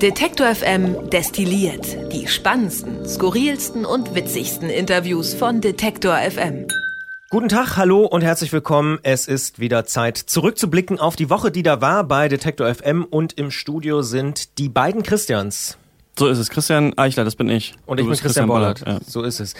Detektor FM destilliert die spannendsten, skurrilsten und witzigsten Interviews von Detektor FM. Guten Tag, hallo und herzlich willkommen. Es ist wieder Zeit zurückzublicken auf die Woche, die da war bei Detektor FM und im Studio sind die beiden Christians. So ist es. Christian Eichler, das bin ich. Und ich bin Christian, Christian Bollert. Bollert. Ja. So ist es.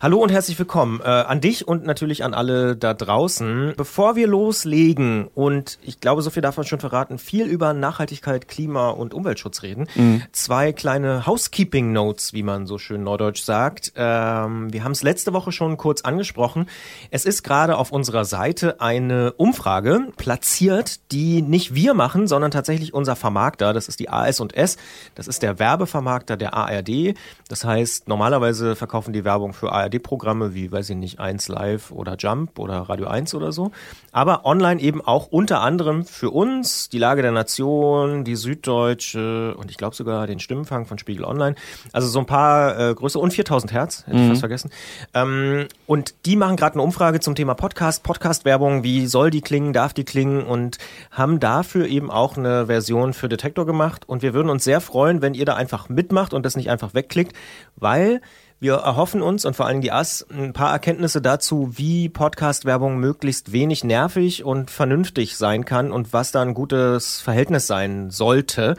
Hallo und herzlich willkommen äh, an dich und natürlich an alle da draußen. Bevor wir loslegen und ich glaube, so viel darf man schon verraten, viel über Nachhaltigkeit, Klima und Umweltschutz reden. Mhm. Zwei kleine Housekeeping Notes, wie man so schön neudeutsch sagt. Ähm, wir haben es letzte Woche schon kurz angesprochen. Es ist gerade auf unserer Seite eine Umfrage platziert, die nicht wir machen, sondern tatsächlich unser Vermarkter. Das ist die AS&S. Das ist der Werbevermarkter Vermarkter der ARD. Das heißt, normalerweise verkaufen die Werbung für ARD-Programme wie, weiß ich nicht, 1 Live oder Jump oder Radio 1 oder so. Aber online eben auch unter anderem für uns, die Lage der Nation, die Süddeutsche und ich glaube sogar den Stimmenfang von Spiegel Online. Also so ein paar äh, Größe und 4000 Hertz, hätte mhm. ich fast vergessen. Ähm, und die machen gerade eine Umfrage zum Thema Podcast, Podcast-Werbung, wie soll die klingen, darf die klingen und haben dafür eben auch eine Version für Detektor gemacht. Und wir würden uns sehr freuen, wenn ihr da einfach mitmacht und das nicht einfach wegklickt, weil wir erhoffen uns und vor allem die AS ein paar Erkenntnisse dazu, wie Podcast-Werbung möglichst wenig nervig und vernünftig sein kann und was da ein gutes Verhältnis sein sollte.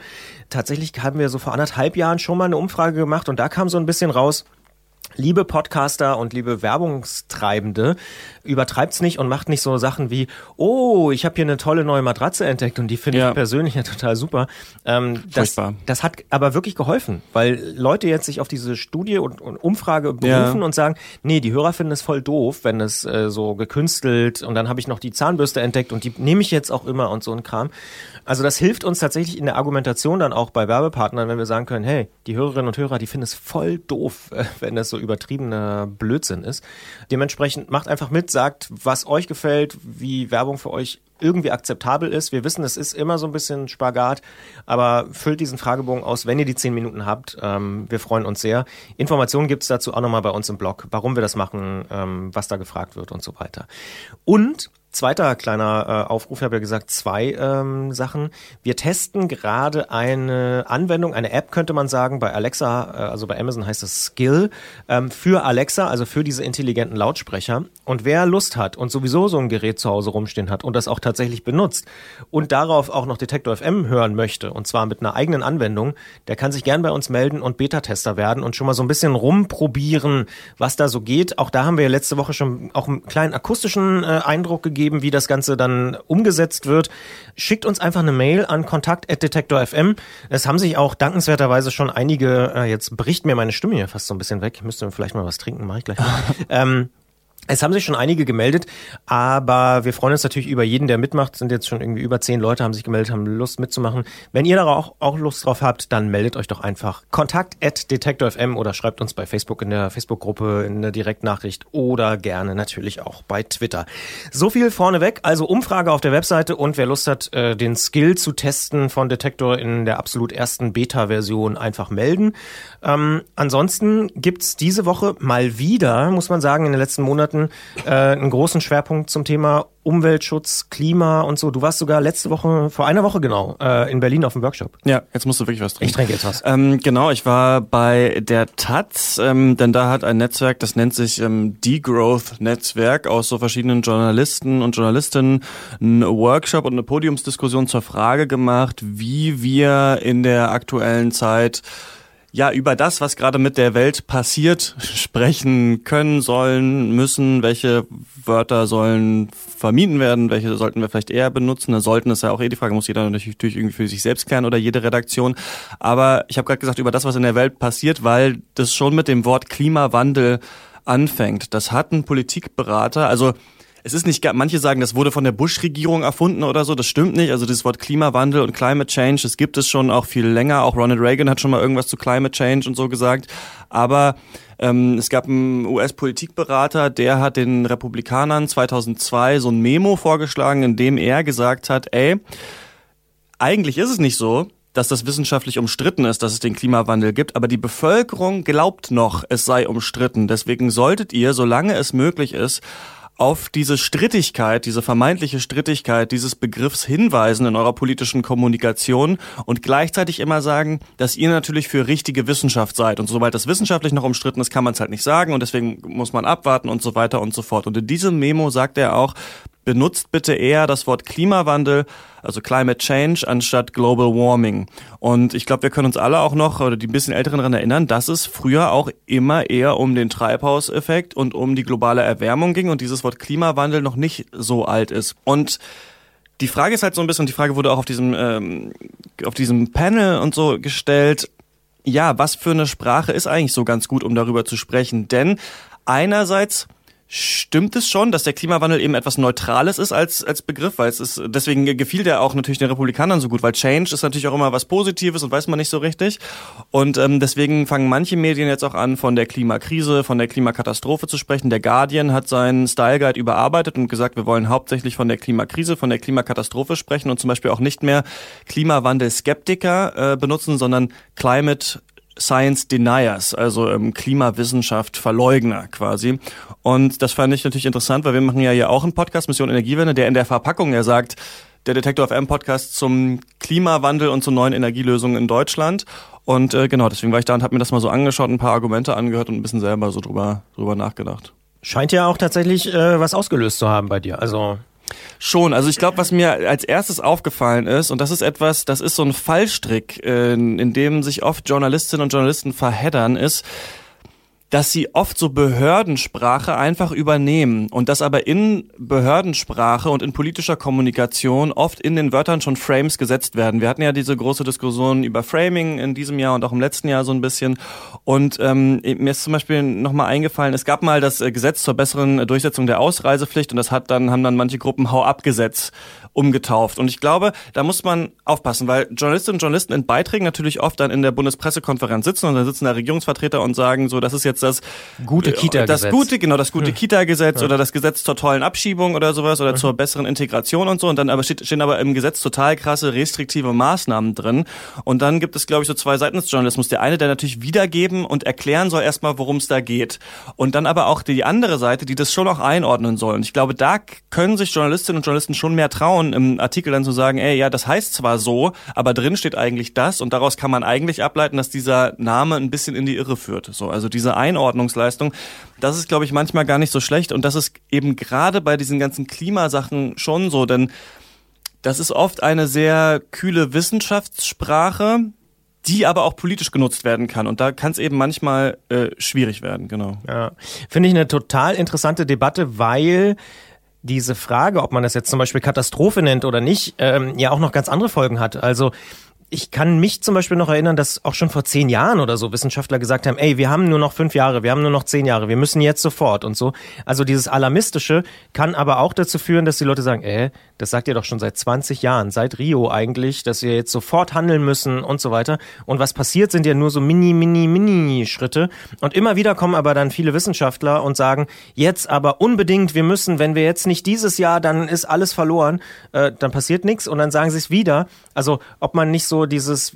Tatsächlich haben wir so vor anderthalb Jahren schon mal eine Umfrage gemacht und da kam so ein bisschen raus, Liebe Podcaster und liebe Werbungstreibende, übertreibt's nicht und macht nicht so Sachen wie, oh, ich habe hier eine tolle neue Matratze entdeckt und die finde ja. ich persönlich ja total super. Ähm, das, das hat aber wirklich geholfen, weil Leute jetzt sich auf diese Studie und, und Umfrage berufen ja. und sagen, nee, die Hörer finden es voll doof, wenn es äh, so gekünstelt und dann habe ich noch die Zahnbürste entdeckt und die nehme ich jetzt auch immer und so ein Kram. Also das hilft uns tatsächlich in der Argumentation dann auch bei Werbepartnern, wenn wir sagen können, hey, die Hörerinnen und Hörer, die finden es voll doof, wenn das so übertriebener Blödsinn ist. Dementsprechend macht einfach mit, sagt, was euch gefällt, wie Werbung für euch irgendwie akzeptabel ist. Wir wissen, es ist immer so ein bisschen Spagat, aber füllt diesen Fragebogen aus, wenn ihr die zehn Minuten habt. Ähm, wir freuen uns sehr. Informationen gibt's dazu auch nochmal bei uns im Blog, warum wir das machen, ähm, was da gefragt wird und so weiter. Und Zweiter kleiner äh, Aufruf, ich habe ja gesagt, zwei ähm, Sachen. Wir testen gerade eine Anwendung, eine App könnte man sagen, bei Alexa, äh, also bei Amazon heißt es Skill, ähm, für Alexa, also für diese intelligenten Lautsprecher. Und wer Lust hat und sowieso so ein Gerät zu Hause rumstehen hat und das auch tatsächlich benutzt und darauf auch noch Detektor FM hören möchte, und zwar mit einer eigenen Anwendung, der kann sich gern bei uns melden und Beta-Tester werden und schon mal so ein bisschen rumprobieren, was da so geht. Auch da haben wir ja letzte Woche schon auch einen kleinen akustischen äh, Eindruck gegeben geben, wie das Ganze dann umgesetzt wird, schickt uns einfach eine Mail an kontakt.detektor.fm. Es haben sich auch dankenswerterweise schon einige, äh, jetzt bricht mir meine Stimme hier fast so ein bisschen weg, ich müsste vielleicht mal was trinken, mache ich gleich mal. ähm, es haben sich schon einige gemeldet, aber wir freuen uns natürlich über jeden, der mitmacht. Es sind jetzt schon irgendwie über zehn Leute, haben sich gemeldet, haben Lust mitzumachen. Wenn ihr da auch, auch Lust drauf habt, dann meldet euch doch einfach kontakt at detektor.fm oder schreibt uns bei Facebook in der Facebook-Gruppe in der Direktnachricht oder gerne natürlich auch bei Twitter. So viel vorneweg, also Umfrage auf der Webseite und wer Lust hat, äh, den Skill zu testen von Detektor in der absolut ersten Beta-Version einfach melden. Ähm, ansonsten gibt's diese Woche mal wieder, muss man sagen, in den letzten Monaten Monaten äh, einen großen Schwerpunkt zum Thema Umweltschutz, Klima und so. Du warst sogar letzte Woche, vor einer Woche genau, äh, in Berlin auf dem Workshop. Ja, jetzt musst du wirklich was trinken. Ich trinke jetzt was. Ähm, genau, ich war bei der Taz, ähm, denn da hat ein Netzwerk, das nennt sich ähm, Degrowth-Netzwerk aus so verschiedenen Journalisten und Journalistinnen einen Workshop und eine Podiumsdiskussion zur Frage gemacht, wie wir in der aktuellen Zeit ja, über das, was gerade mit der Welt passiert, sprechen können, sollen, müssen, welche Wörter sollen vermieden werden, welche sollten wir vielleicht eher benutzen. Da sollten ist ja auch eh die Frage, muss jeder natürlich irgendwie für sich selbst klären oder jede Redaktion. Aber ich habe gerade gesagt, über das, was in der Welt passiert, weil das schon mit dem Wort Klimawandel anfängt. Das hat ein Politikberater, also es ist nicht, manche sagen, das wurde von der Bush-Regierung erfunden oder so. Das stimmt nicht. Also das Wort Klimawandel und Climate Change, das gibt es schon auch viel länger. Auch Ronald Reagan hat schon mal irgendwas zu Climate Change und so gesagt. Aber ähm, es gab einen US-Politikberater, der hat den Republikanern 2002 so ein Memo vorgeschlagen, in dem er gesagt hat, ey, eigentlich ist es nicht so, dass das wissenschaftlich umstritten ist, dass es den Klimawandel gibt, aber die Bevölkerung glaubt noch, es sei umstritten. Deswegen solltet ihr, solange es möglich ist, auf diese Strittigkeit, diese vermeintliche Strittigkeit dieses Begriffs hinweisen in eurer politischen Kommunikation und gleichzeitig immer sagen, dass ihr natürlich für richtige Wissenschaft seid. Und sobald das wissenschaftlich noch umstritten ist, kann man es halt nicht sagen und deswegen muss man abwarten und so weiter und so fort. Und in diesem Memo sagt er auch, benutzt bitte eher das Wort Klimawandel, also Climate Change, anstatt Global Warming. Und ich glaube, wir können uns alle auch noch, oder die ein bisschen Älteren daran erinnern, dass es früher auch immer eher um den Treibhauseffekt und um die globale Erwärmung ging und dieses Wort Klimawandel noch nicht so alt ist. Und die Frage ist halt so ein bisschen, die Frage wurde auch auf diesem, ähm, auf diesem Panel und so gestellt, ja, was für eine Sprache ist eigentlich so ganz gut, um darüber zu sprechen? Denn einerseits Stimmt es schon, dass der Klimawandel eben etwas Neutrales ist als, als Begriff, weil es ist, deswegen gefiel der auch natürlich den Republikanern so gut, weil Change ist natürlich auch immer was Positives und weiß man nicht so richtig. Und ähm, deswegen fangen manche Medien jetzt auch an, von der Klimakrise, von der Klimakatastrophe zu sprechen. Der Guardian hat seinen Style Guide überarbeitet und gesagt, wir wollen hauptsächlich von der Klimakrise, von der Klimakatastrophe sprechen und zum Beispiel auch nicht mehr Klimawandel-Skeptiker äh, benutzen, sondern Climate Science Deniers, also ähm, Klimawissenschaft Verleugner quasi. Und das fand ich natürlich interessant, weil wir machen ja hier auch einen Podcast, Mission Energiewende, der in der Verpackung ja sagt, der Detektor FM Podcast zum Klimawandel und zu neuen Energielösungen in Deutschland. Und äh, genau, deswegen war ich da und habe mir das mal so angeschaut, ein paar Argumente angehört und ein bisschen selber so drüber, drüber nachgedacht. Scheint ja auch tatsächlich äh, was ausgelöst zu haben bei dir. Also Schon, also ich glaube, was mir als erstes aufgefallen ist, und das ist etwas, das ist so ein Fallstrick, in, in dem sich oft Journalistinnen und Journalisten verheddern, ist, dass sie oft so Behördensprache einfach übernehmen und dass aber in Behördensprache und in politischer Kommunikation oft in den Wörtern schon Frames gesetzt werden. Wir hatten ja diese große Diskussion über Framing in diesem Jahr und auch im letzten Jahr so ein bisschen. Und ähm, mir ist zum Beispiel nochmal eingefallen, es gab mal das äh, Gesetz zur besseren Durchsetzung der Ausreisepflicht und das hat dann, haben dann manche Gruppen Hau-ab-Gesetz umgetauft. Und ich glaube, da muss man aufpassen, weil Journalistinnen und Journalisten in Beiträgen natürlich oft dann in der Bundespressekonferenz sitzen und dann sitzen da Regierungsvertreter und sagen so, das ist jetzt das gute Kita-Gesetz. Das gute, genau, das gute Kita-Gesetz ja. oder das Gesetz zur tollen Abschiebung oder sowas oder mhm. zur besseren Integration und so. Und dann aber steht, stehen aber im Gesetz total krasse restriktive Maßnahmen drin. Und dann gibt es, glaube ich, so zwei Seiten des Journalismus. Der eine, der natürlich wiedergeben und erklären soll erstmal, worum es da geht. Und dann aber auch die andere Seite, die das schon auch einordnen soll. Und ich glaube, da können sich Journalistinnen und Journalisten schon mehr trauen, im Artikel dann zu sagen, ey, ja, das heißt zwar so, aber drin steht eigentlich das und daraus kann man eigentlich ableiten, dass dieser Name ein bisschen in die Irre führt. So, also diese Einordnungsleistung, das ist, glaube ich, manchmal gar nicht so schlecht und das ist eben gerade bei diesen ganzen Klimasachen schon so, denn das ist oft eine sehr kühle Wissenschaftssprache, die aber auch politisch genutzt werden kann. Und da kann es eben manchmal äh, schwierig werden, genau. Ja, finde ich eine total interessante Debatte, weil diese Frage, ob man das jetzt zum Beispiel Katastrophe nennt oder nicht, ähm, ja auch noch ganz andere Folgen hat. Also ich kann mich zum Beispiel noch erinnern, dass auch schon vor zehn Jahren oder so Wissenschaftler gesagt haben, ey, wir haben nur noch fünf Jahre, wir haben nur noch zehn Jahre, wir müssen jetzt sofort und so. Also dieses Alarmistische kann aber auch dazu führen, dass die Leute sagen, äh, das sagt ihr doch schon seit 20 Jahren, seit Rio eigentlich, dass wir jetzt sofort handeln müssen und so weiter. Und was passiert, sind ja nur so mini, mini, mini Schritte. Und immer wieder kommen aber dann viele Wissenschaftler und sagen, jetzt aber unbedingt, wir müssen, wenn wir jetzt nicht dieses Jahr, dann ist alles verloren, äh, dann passiert nichts und dann sagen sie es wieder. Also ob man nicht so dieses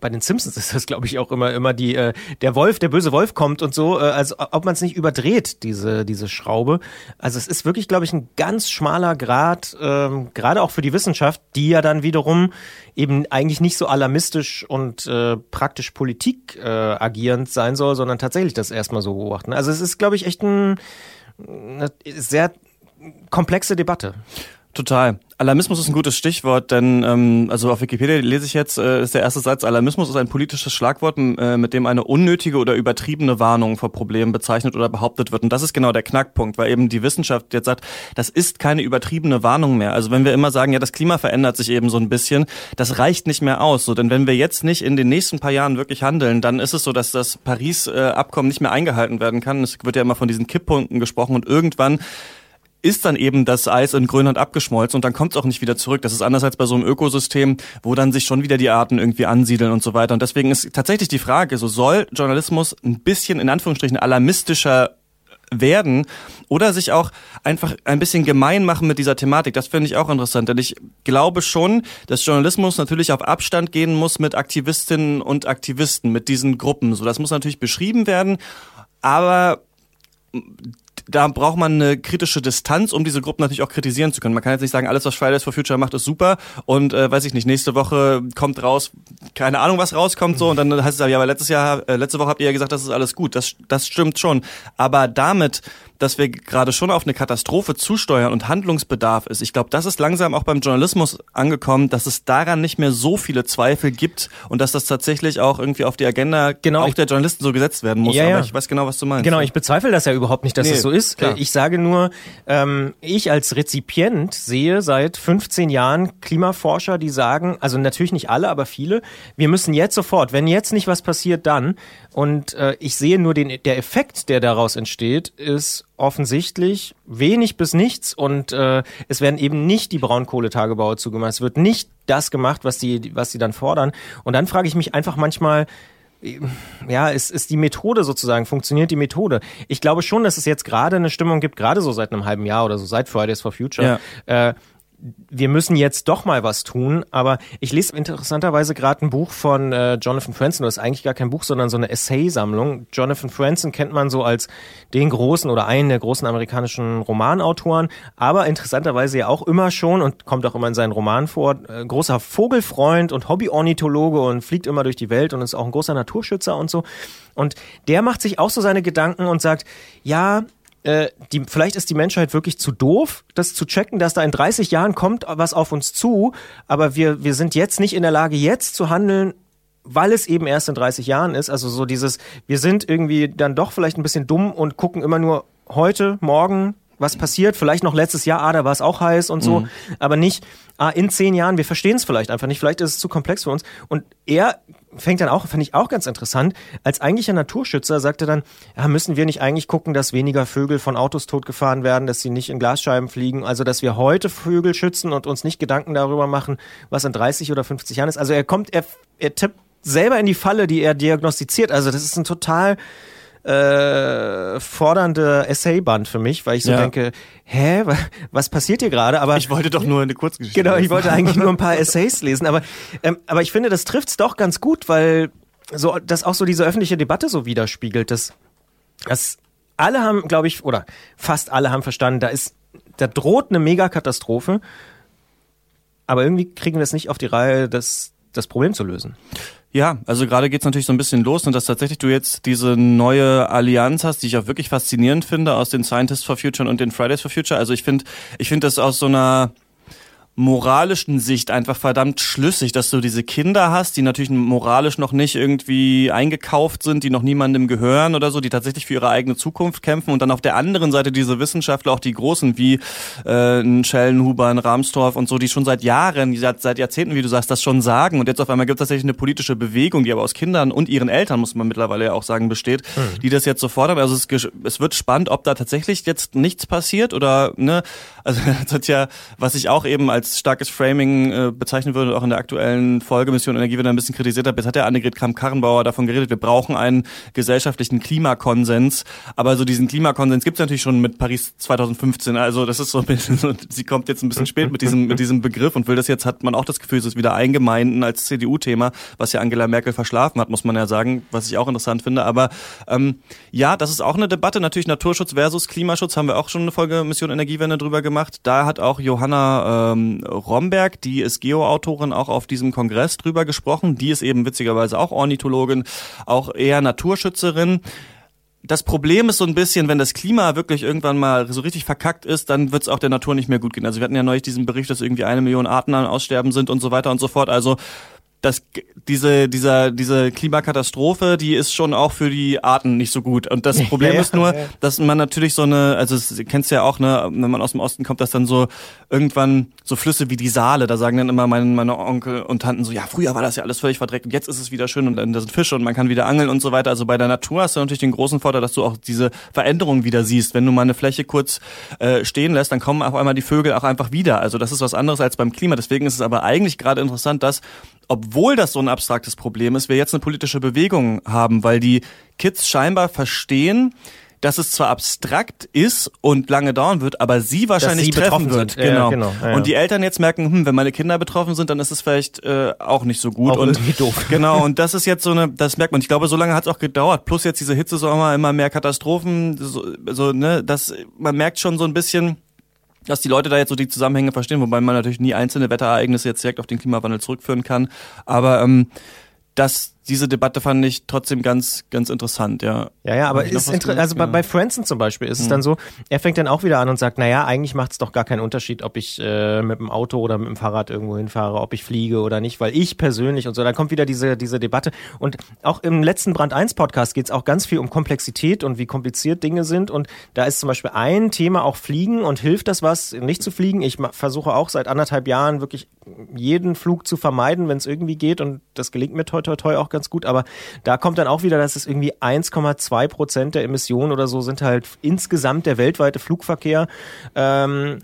bei den Simpsons ist das, glaube ich, auch immer immer die äh, der Wolf, der böse Wolf kommt und so, äh, also ob man es nicht überdreht diese diese Schraube. Also es ist wirklich, glaube ich, ein ganz schmaler Grad, ähm, gerade auch für die Wissenschaft, die ja dann wiederum eben eigentlich nicht so alarmistisch und äh, praktisch Politik äh, agierend sein soll, sondern tatsächlich das erstmal so beobachten. Also es ist, glaube ich, echt ein, eine sehr komplexe Debatte. Total. Alarmismus ist ein gutes Stichwort, denn ähm, also auf Wikipedia lese ich jetzt, äh, ist der erste Satz, Alarmismus ist ein politisches Schlagwort, äh, mit dem eine unnötige oder übertriebene Warnung vor Problemen bezeichnet oder behauptet wird. Und das ist genau der Knackpunkt, weil eben die Wissenschaft jetzt sagt, das ist keine übertriebene Warnung mehr. Also wenn wir immer sagen, ja, das Klima verändert sich eben so ein bisschen, das reicht nicht mehr aus. So, denn wenn wir jetzt nicht in den nächsten paar Jahren wirklich handeln, dann ist es so, dass das Paris-Abkommen nicht mehr eingehalten werden kann. Es wird ja immer von diesen Kipppunkten gesprochen und irgendwann ist dann eben das Eis in Grönland abgeschmolzen und dann kommt es auch nicht wieder zurück. Das ist anders als bei so einem Ökosystem, wo dann sich schon wieder die Arten irgendwie ansiedeln und so weiter. Und deswegen ist tatsächlich die Frage, so soll Journalismus ein bisschen in Anführungsstrichen alarmistischer werden oder sich auch einfach ein bisschen gemein machen mit dieser Thematik. Das finde ich auch interessant, denn ich glaube schon, dass Journalismus natürlich auf Abstand gehen muss mit Aktivistinnen und Aktivisten, mit diesen Gruppen. So, das muss natürlich beschrieben werden, aber da braucht man eine kritische Distanz, um diese Gruppen natürlich auch kritisieren zu können. Man kann jetzt nicht sagen, alles, was Fridays for Future macht, ist super und äh, weiß ich nicht, nächste Woche kommt raus, keine Ahnung, was rauskommt so und dann heißt es ja, aber letztes Jahr, äh, letzte Woche habt ihr ja gesagt, das ist alles gut. Das, das stimmt schon. Aber damit dass wir gerade schon auf eine Katastrophe zusteuern und Handlungsbedarf ist. Ich glaube, das ist langsam auch beim Journalismus angekommen, dass es daran nicht mehr so viele Zweifel gibt und dass das tatsächlich auch irgendwie auf die Agenda genau, auch der Journalisten so gesetzt werden muss. Ja, ja. Aber ich weiß genau, was du meinst. Genau, ich bezweifle das ja überhaupt nicht, dass nee, es so ist. Klar. Ich sage nur, ähm, ich als Rezipient sehe seit 15 Jahren Klimaforscher, die sagen, also natürlich nicht alle, aber viele, wir müssen jetzt sofort, wenn jetzt nicht was passiert, dann. Und äh, ich sehe nur den, der Effekt, der daraus entsteht, ist offensichtlich wenig bis nichts und äh, es werden eben nicht die Braunkohletagebauer zugemacht. Es wird nicht das gemacht, was die, was sie dann fordern. Und dann frage ich mich einfach manchmal, ja, ist, ist die Methode sozusagen, funktioniert die Methode? Ich glaube schon, dass es jetzt gerade eine Stimmung gibt, gerade so seit einem halben Jahr oder so, seit Fridays for Future, ja. äh, wir müssen jetzt doch mal was tun. Aber ich lese interessanterweise gerade ein Buch von äh, Jonathan Franzen. Das ist eigentlich gar kein Buch, sondern so eine Essay-Sammlung. Jonathan Franzen kennt man so als den großen oder einen der großen amerikanischen Romanautoren, aber interessanterweise ja auch immer schon und kommt auch immer in seinen Romanen vor, äh, großer Vogelfreund und Hobbyornithologe und fliegt immer durch die Welt und ist auch ein großer Naturschützer und so. Und der macht sich auch so seine Gedanken und sagt, ja, äh, die, vielleicht ist die Menschheit wirklich zu doof, das zu checken, dass da in 30 Jahren kommt was auf uns zu, aber wir, wir sind jetzt nicht in der Lage, jetzt zu handeln, weil es eben erst in 30 Jahren ist. Also so dieses, wir sind irgendwie dann doch vielleicht ein bisschen dumm und gucken immer nur heute, morgen, was passiert, vielleicht noch letztes Jahr, ah, da war es auch heiß und so, mhm. aber nicht, ah, in zehn Jahren, wir verstehen es vielleicht einfach nicht, vielleicht ist es zu komplex für uns. Und er fängt dann auch, finde ich auch ganz interessant, als eigentlicher Naturschützer sagt er dann, ja, müssen wir nicht eigentlich gucken, dass weniger Vögel von Autos totgefahren werden, dass sie nicht in Glasscheiben fliegen, also dass wir heute Vögel schützen und uns nicht Gedanken darüber machen, was in 30 oder 50 Jahren ist. Also er kommt, er, er tippt selber in die Falle, die er diagnostiziert. Also das ist ein total äh, fordernde Essayband für mich, weil ich so ja. denke, hä, was passiert hier gerade? Aber ich wollte doch nur eine Kurzgeschichte. Genau, ich wollte eigentlich nur ein paar Essays lesen, aber ähm, aber ich finde, das trifft's doch ganz gut, weil so das auch so diese öffentliche Debatte so widerspiegelt, dass dass alle haben, glaube ich, oder fast alle haben verstanden, da ist da droht eine Megakatastrophe, aber irgendwie kriegen wir es nicht auf die Reihe, das das Problem zu lösen. Ja, also gerade geht's natürlich so ein bisschen los und dass tatsächlich du jetzt diese neue Allianz hast, die ich auch wirklich faszinierend finde aus den Scientists for Future und den Fridays for Future. Also ich finde, ich finde das aus so einer moralischen Sicht einfach verdammt schlüssig, dass du diese Kinder hast, die natürlich moralisch noch nicht irgendwie eingekauft sind, die noch niemandem gehören oder so, die tatsächlich für ihre eigene Zukunft kämpfen und dann auf der anderen Seite diese Wissenschaftler, auch die Großen wie äh, ein Schellenhuber, ein Rahmstorff und so, die schon seit Jahren, seit, seit Jahrzehnten, wie du sagst, das schon sagen und jetzt auf einmal gibt es tatsächlich eine politische Bewegung, die aber aus Kindern und ihren Eltern, muss man mittlerweile ja auch sagen, besteht, mhm. die das jetzt so fordern. Also es, es wird spannend, ob da tatsächlich jetzt nichts passiert oder, ne, also das hat ja, was ich auch eben als als starkes Framing äh, bezeichnen würde, auch in der aktuellen Folge Mission Energie wieder ein bisschen kritisiert habe. Jetzt hat der Annegret Kramp-Karrenbauer davon geredet, wir brauchen einen gesellschaftlichen Klimakonsens. Aber so diesen Klimakonsens gibt es natürlich schon mit Paris 2015. Also das ist so ein bisschen, sie kommt jetzt ein bisschen spät mit diesem, mit diesem Begriff und will das jetzt, hat man auch das Gefühl, es ist wieder eingemeinden als CDU-Thema, was ja Angela Merkel verschlafen hat, muss man ja sagen, was ich auch interessant finde. Aber ähm, ja, das ist auch eine Debatte. Natürlich Naturschutz versus Klimaschutz haben wir auch schon eine Folge Mission Energiewende drüber gemacht. Da hat auch Johanna ähm, Romberg, die ist Geoautorin, auch auf diesem Kongress drüber gesprochen. Die ist eben witzigerweise auch Ornithologin, auch eher Naturschützerin das Problem ist so ein bisschen, wenn das Klima wirklich irgendwann mal so richtig verkackt ist, dann wird es auch der Natur nicht mehr gut gehen. Also wir hatten ja neulich diesen Bericht, dass irgendwie eine Million Arten Aussterben sind und so weiter und so fort. Also dass diese, dieser, diese Klimakatastrophe, die ist schon auch für die Arten nicht so gut. Und das Problem ja, ist nur, dass man natürlich so eine, also das kennst du ja auch, ne, wenn man aus dem Osten kommt, dass dann so irgendwann so Flüsse wie die Saale, da sagen dann immer meine, meine Onkel und Tanten so, ja, früher war das ja alles völlig verdreckt und jetzt ist es wieder schön und dann da sind Fische und man kann wieder angeln und so weiter. Also bei der Natur hast du natürlich den großen Vorteil, dass du auch diese Veränderungen wieder siehst. Wenn du mal eine Fläche kurz äh, stehen lässt, dann kommen auf einmal die Vögel auch einfach wieder. Also das ist was anderes als beim Klima. Deswegen ist es aber eigentlich gerade interessant, dass obwohl das so ein abstraktes Problem ist, wir jetzt eine politische Bewegung haben, weil die Kids scheinbar verstehen, dass es zwar abstrakt ist und lange dauern wird, aber sie wahrscheinlich sie treffen wird. Sind. Genau. Ja, genau. Ja, und die Eltern jetzt merken, hm, wenn meine Kinder betroffen sind, dann ist es vielleicht äh, auch nicht so gut. Auch und doof. Genau, und das ist jetzt so eine, das merkt man. Ich glaube, so lange hat es auch gedauert. Plus jetzt diese Hitzesommer, immer mehr Katastrophen, so, so ne, das, man merkt schon so ein bisschen, dass die Leute da jetzt so die Zusammenhänge verstehen, wobei man natürlich nie einzelne Wetterereignisse jetzt direkt auf den Klimawandel zurückführen kann. Aber ähm, das diese Debatte fand ich trotzdem ganz, ganz interessant, ja. Ja, ja, aber ist inter also bei, bei Franson zum Beispiel ist mhm. es dann so, er fängt dann auch wieder an und sagt, naja, eigentlich macht es doch gar keinen Unterschied, ob ich äh, mit dem Auto oder mit dem Fahrrad irgendwo hinfahre, ob ich fliege oder nicht, weil ich persönlich und so, da kommt wieder diese, diese Debatte. Und auch im letzten Brand 1 Podcast geht es auch ganz viel um Komplexität und wie kompliziert Dinge sind. Und da ist zum Beispiel ein Thema auch Fliegen und hilft das was, nicht zu fliegen. Ich versuche auch seit anderthalb Jahren wirklich jeden Flug zu vermeiden, wenn es irgendwie geht. Und das gelingt mir toi toi toi auch ganz gut, aber da kommt dann auch wieder, dass es irgendwie 1,2 Prozent der Emissionen oder so sind halt insgesamt der weltweite Flugverkehr. Ähm,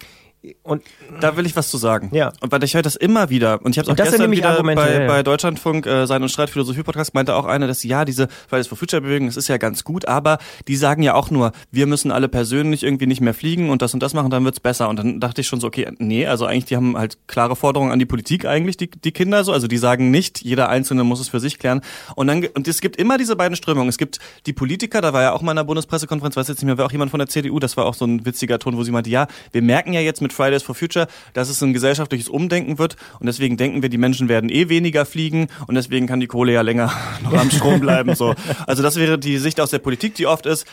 und da will ich was zu sagen. Ja. Und weil ich höre das immer wieder. Und ich habe es auch das gestern wieder Argumente, bei, ja. bei Deutschlandfunk äh, Sein und Streit Philosophie Podcast meinte auch einer, dass ja diese Fridays for Future Bewegung, das ist ja ganz gut, aber die sagen ja auch nur, wir müssen alle persönlich irgendwie nicht mehr fliegen und das und das machen, dann wird's besser. Und dann dachte ich schon so, okay, nee, also eigentlich die haben halt klare Forderungen an die Politik eigentlich die die Kinder so, also die sagen nicht, jeder einzelne muss es für sich klären. Und dann und es gibt immer diese beiden Strömungen. Es gibt die Politiker, da war ja auch mal in der Bundespressekonferenz, weiß jetzt nicht mehr, war auch jemand von der CDU, das war auch so ein witziger Ton, wo sie meinte, ja, wir merken ja jetzt mit Fridays for Future dass es ein gesellschaftliches Umdenken wird und deswegen denken wir, die Menschen werden eh weniger fliegen und deswegen kann die Kohle ja länger noch am Strom bleiben. So. Also das wäre die Sicht aus der Politik, die oft ist,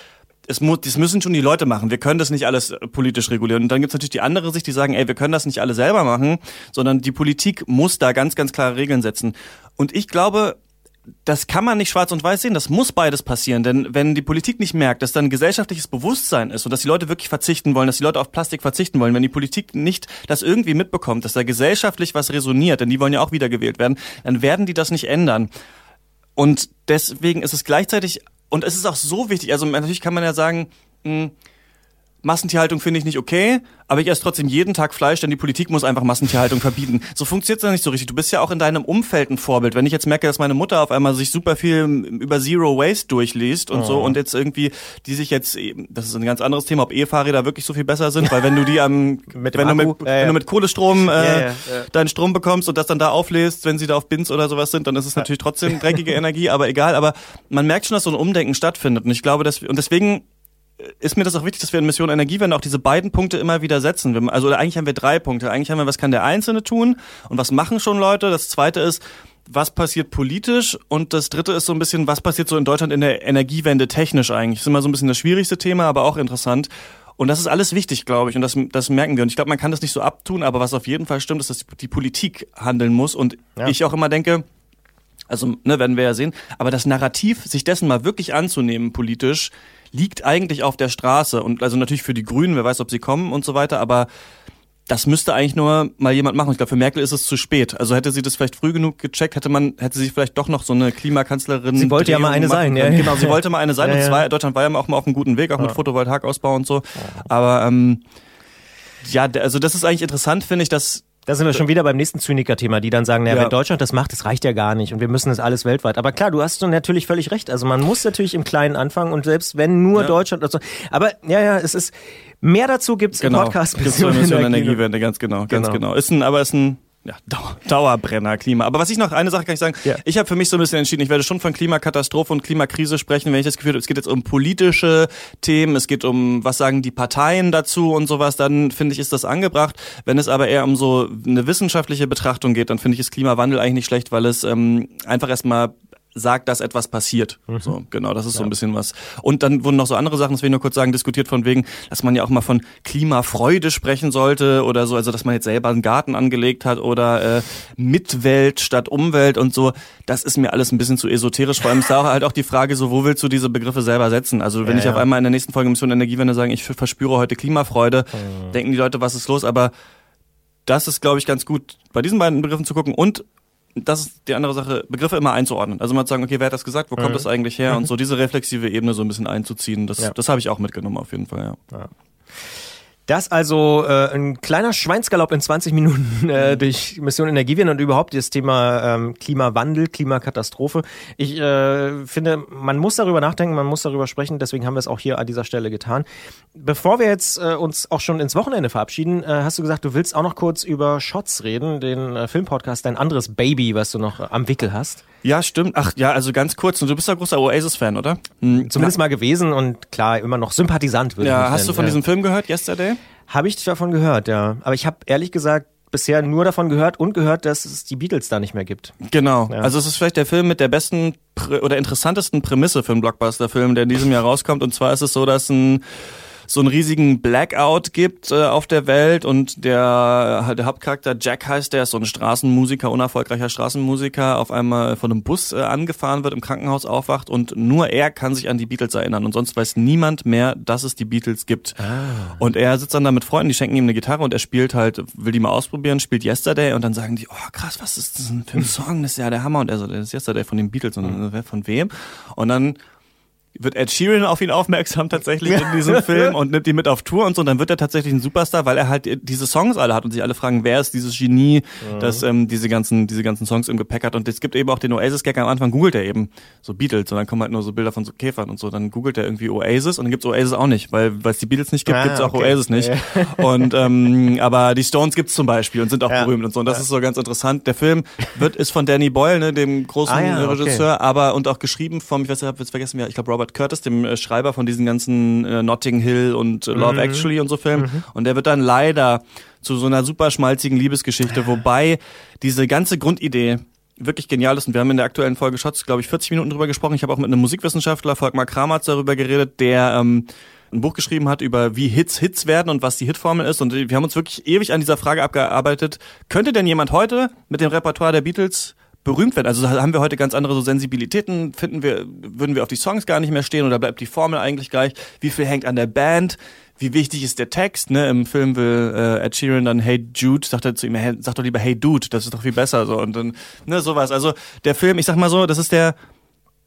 es muss, das müssen schon die Leute machen. Wir können das nicht alles äh, politisch regulieren. Und dann gibt's natürlich die andere Sicht, die sagen, ey, wir können das nicht alle selber machen, sondern die Politik muss da ganz, ganz klare Regeln setzen. Und ich glaube, das kann man nicht schwarz und weiß sehen, das muss beides passieren, denn wenn die Politik nicht merkt, dass dann gesellschaftliches Bewusstsein ist und dass die Leute wirklich verzichten wollen, dass die Leute auf Plastik verzichten wollen, wenn die Politik nicht das irgendwie mitbekommt, dass da gesellschaftlich was resoniert, denn die wollen ja auch wiedergewählt werden, dann werden die das nicht ändern. Und deswegen ist es gleichzeitig, und es ist auch so wichtig, also natürlich kann man ja sagen, mh, hm, Massentierhaltung finde ich nicht okay, aber ich esse trotzdem jeden Tag Fleisch, denn die Politik muss einfach Massentierhaltung verbieten. So funktioniert es nicht so richtig. Du bist ja auch in deinem Umfeld ein Vorbild. Wenn ich jetzt merke, dass meine Mutter auf einmal sich super viel über Zero Waste durchliest und oh. so und jetzt irgendwie, die sich jetzt, das ist ein ganz anderes Thema, ob E-Fahrräder wirklich so viel besser sind, weil wenn du die am, wenn, du mit, ja, ja. wenn du mit Kohlestrom äh, ja, deinen Strom bekommst und das dann da auflädst, wenn sie da auf Bins oder sowas sind, dann ist es natürlich trotzdem dreckige Energie, aber egal. Aber man merkt schon, dass so ein Umdenken stattfindet und ich glaube, dass und deswegen ist mir das auch wichtig, dass wir in Mission Energiewende auch diese beiden Punkte immer wieder setzen. Also eigentlich haben wir drei Punkte. Eigentlich haben wir, was kann der Einzelne tun und was machen schon Leute. Das zweite ist, was passiert politisch und das dritte ist so ein bisschen, was passiert so in Deutschland in der Energiewende technisch eigentlich. Das ist immer so ein bisschen das schwierigste Thema, aber auch interessant. Und das ist alles wichtig, glaube ich, und das, das merken wir. Und ich glaube, man kann das nicht so abtun, aber was auf jeden Fall stimmt, ist, dass die Politik handeln muss. Und ja. ich auch immer denke, also ne, werden wir ja sehen, aber das Narrativ, sich dessen mal wirklich anzunehmen politisch, liegt eigentlich auf der Straße. Und also natürlich für die Grünen, wer weiß, ob sie kommen und so weiter, aber das müsste eigentlich nur mal jemand machen. Ich glaube, für Merkel ist es zu spät. Also hätte sie das vielleicht früh genug gecheckt, hätte man, hätte sie vielleicht doch noch so eine Klimakanzlerin. Sie wollte Drehung ja mal eine sein, ja. Genau, sie wollte mal eine sein. Ja, und zwar, Deutschland war ja auch mal auf einem guten Weg, auch ja. mit Photovoltaikausbau und so. Aber ähm, ja, also das ist eigentlich interessant, finde ich, dass da sind wir schon wieder beim nächsten Zyniker-Thema, die dann sagen, naja, ja. wenn Deutschland das macht, das reicht ja gar nicht und wir müssen das alles weltweit. Aber klar, du hast natürlich völlig recht. Also man muss natürlich im Kleinen anfangen und selbst wenn nur ja. Deutschland, also, aber ja, ja, es ist, mehr dazu gibt's genau. im Podcast. Mission, Mission Energiewende, ganz genau, ganz genau. genau. Ist ein, aber ist ein, ja, Dauer, Dauerbrenner Klima. Aber was ich noch, eine Sache kann ich sagen, ja. ich habe für mich so ein bisschen entschieden, ich werde schon von Klimakatastrophe und Klimakrise sprechen, wenn ich das Gefühl habe, es geht jetzt um politische Themen, es geht um, was sagen die Parteien dazu und sowas, dann finde ich, ist das angebracht. Wenn es aber eher um so eine wissenschaftliche Betrachtung geht, dann finde ich, ist Klimawandel eigentlich nicht schlecht, weil es ähm, einfach erstmal sagt, dass etwas passiert. Mhm. So, genau, das ist ja. so ein bisschen was. Und dann wurden noch so andere Sachen, das will ich nur kurz sagen, diskutiert von wegen, dass man ja auch mal von Klimafreude sprechen sollte oder so, also dass man jetzt selber einen Garten angelegt hat oder äh, Mitwelt statt Umwelt und so. Das ist mir alles ein bisschen zu esoterisch. Vor allem ist da halt auch die Frage, so wo willst du diese Begriffe selber setzen? Also wenn ja, ich ja. auf einmal in der nächsten Folge Mission Energiewende sage, ich verspüre heute Klimafreude, mhm. denken die Leute, was ist los? Aber das ist, glaube ich, ganz gut, bei diesen beiden Begriffen zu gucken und das ist die andere Sache, Begriffe immer einzuordnen. Also mal zu sagen, okay, wer hat das gesagt, wo kommt mhm. das eigentlich her? Und so diese reflexive Ebene so ein bisschen einzuziehen, das, ja. das habe ich auch mitgenommen auf jeden Fall, ja. ja. Das also äh, ein kleiner Schweinsgalopp in 20 Minuten äh, durch Mission Energiewende und überhaupt das Thema ähm, Klimawandel, Klimakatastrophe. Ich äh, finde, man muss darüber nachdenken, man muss darüber sprechen, deswegen haben wir es auch hier an dieser Stelle getan. Bevor wir jetzt äh, uns auch schon ins Wochenende verabschieden, äh, hast du gesagt, du willst auch noch kurz über Shots reden, den äh, Filmpodcast, dein anderes Baby, was du noch am Wickel hast. Ja, stimmt. Ach ja, also ganz kurz. Du bist ja großer Oasis-Fan, oder? Hm, Zumindest mal gewesen und klar, immer noch Sympathisant. Würde ja, hast nennen. du von ja. diesem Film gehört, Yesterday? Habe ich davon gehört, ja. Aber ich habe ehrlich gesagt bisher nur davon gehört und gehört, dass es die Beatles da nicht mehr gibt. Genau. Ja. Also es ist vielleicht der Film mit der besten oder interessantesten Prämisse für einen Blockbuster-Film, der in diesem Jahr rauskommt. Und zwar ist es so, dass ein so einen riesigen Blackout gibt äh, auf der Welt und der, der Hauptcharakter Jack heißt, der ist so ein Straßenmusiker, unerfolgreicher Straßenmusiker, auf einmal von einem Bus äh, angefahren wird, im Krankenhaus aufwacht und nur er kann sich an die Beatles erinnern und sonst weiß niemand mehr, dass es die Beatles gibt. Ah. Und er sitzt dann da mit Freunden, die schenken ihm eine Gitarre und er spielt halt, will die mal ausprobieren, spielt Yesterday und dann sagen die, oh krass, was ist das für ein Song? Das ist ja der Hammer und er so, das ist Yesterday von den Beatles und dann, von wem? Und dann wird Ed Sheeran auf ihn aufmerksam tatsächlich in diesem Film und nimmt ihn mit auf Tour und so. Und dann wird er tatsächlich ein Superstar, weil er halt diese Songs alle hat und sich alle fragen, wer ist dieses Genie, mhm. das ähm, diese ganzen diese ganzen Songs im Gepäck hat. Und es gibt eben auch den Oasis-Gag am Anfang, googelt er eben so Beatles und dann kommen halt nur so Bilder von so Käfern und so. Dann googelt er irgendwie Oasis und dann gibt's Oasis auch nicht, weil weil es die Beatles nicht gibt, ah, gibt's auch okay. Oasis nicht. Ja. Und ähm, aber die Stones gibt's zum Beispiel und sind auch ja. berühmt und so. Und das ja. ist so ganz interessant. Der Film wird ist von Danny Boyle, ne, dem großen ah, Regisseur, okay. aber und auch geschrieben vom, ich weiß, ich habe jetzt vergessen, ich glaube Robert Curtis, dem äh, Schreiber von diesen ganzen äh, Notting Hill und äh, Love mhm. Actually und so Filmen. Mhm. Und der wird dann leider zu so einer super schmalzigen Liebesgeschichte, wobei diese ganze Grundidee wirklich genial ist. Und wir haben in der aktuellen Folge Shots, glaube ich, 40 Minuten drüber gesprochen. Ich habe auch mit einem Musikwissenschaftler, Volkmar Kramatz, darüber geredet, der ähm, ein Buch geschrieben hat über wie Hits Hits werden und was die Hitformel ist. Und wir haben uns wirklich ewig an dieser Frage abgearbeitet. Könnte denn jemand heute mit dem Repertoire der Beatles berühmt werden. Also haben wir heute ganz andere so Sensibilitäten, finden wir, würden wir auf die Songs gar nicht mehr stehen oder bleibt die Formel eigentlich gleich? Wie viel hängt an der Band? Wie wichtig ist der Text? Ne? Im Film will äh, Ed Sheeran dann Hey Jude, sagt er zu ihm, hey, sag doch lieber Hey Dude, das ist doch viel besser so und dann ne sowas. Also der Film, ich sag mal so, das ist der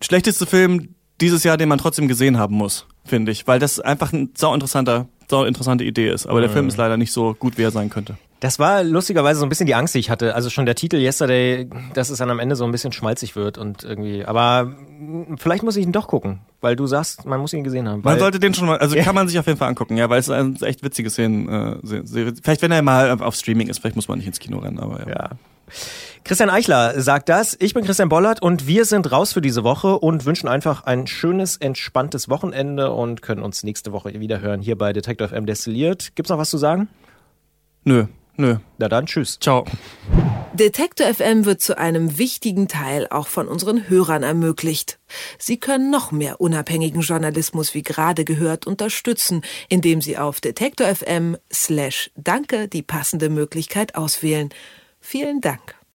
schlechteste Film dieses Jahr, den man trotzdem gesehen haben muss, finde ich, weil das einfach ein sau interessanter, sau interessante Idee ist. Aber der Film ist leider nicht so gut, wie er sein könnte. Das war lustigerweise so ein bisschen die Angst, die ich hatte. Also schon der Titel Yesterday, dass es dann am Ende so ein bisschen schmalzig wird und irgendwie. Aber vielleicht muss ich ihn doch gucken, weil du sagst, man muss ihn gesehen haben. Man sollte den schon mal, also kann man sich auf jeden Fall angucken, ja, weil es eine echt witzige Szene. Äh, vielleicht wenn er mal auf Streaming ist, vielleicht muss man nicht ins Kino rennen, aber ja. ja. Christian Eichler sagt das. Ich bin Christian Bollert und wir sind raus für diese Woche und wünschen einfach ein schönes, entspanntes Wochenende und können uns nächste Woche wieder hören hier bei Detector FM Destilliert. Gibt's noch was zu sagen? Nö. Nö. Na dann, tschüss. Ciao. Detektor FM wird zu einem wichtigen Teil auch von unseren Hörern ermöglicht. Sie können noch mehr unabhängigen Journalismus wie gerade gehört unterstützen, indem Sie auf Detektor FM slash Danke die passende Möglichkeit auswählen. Vielen Dank.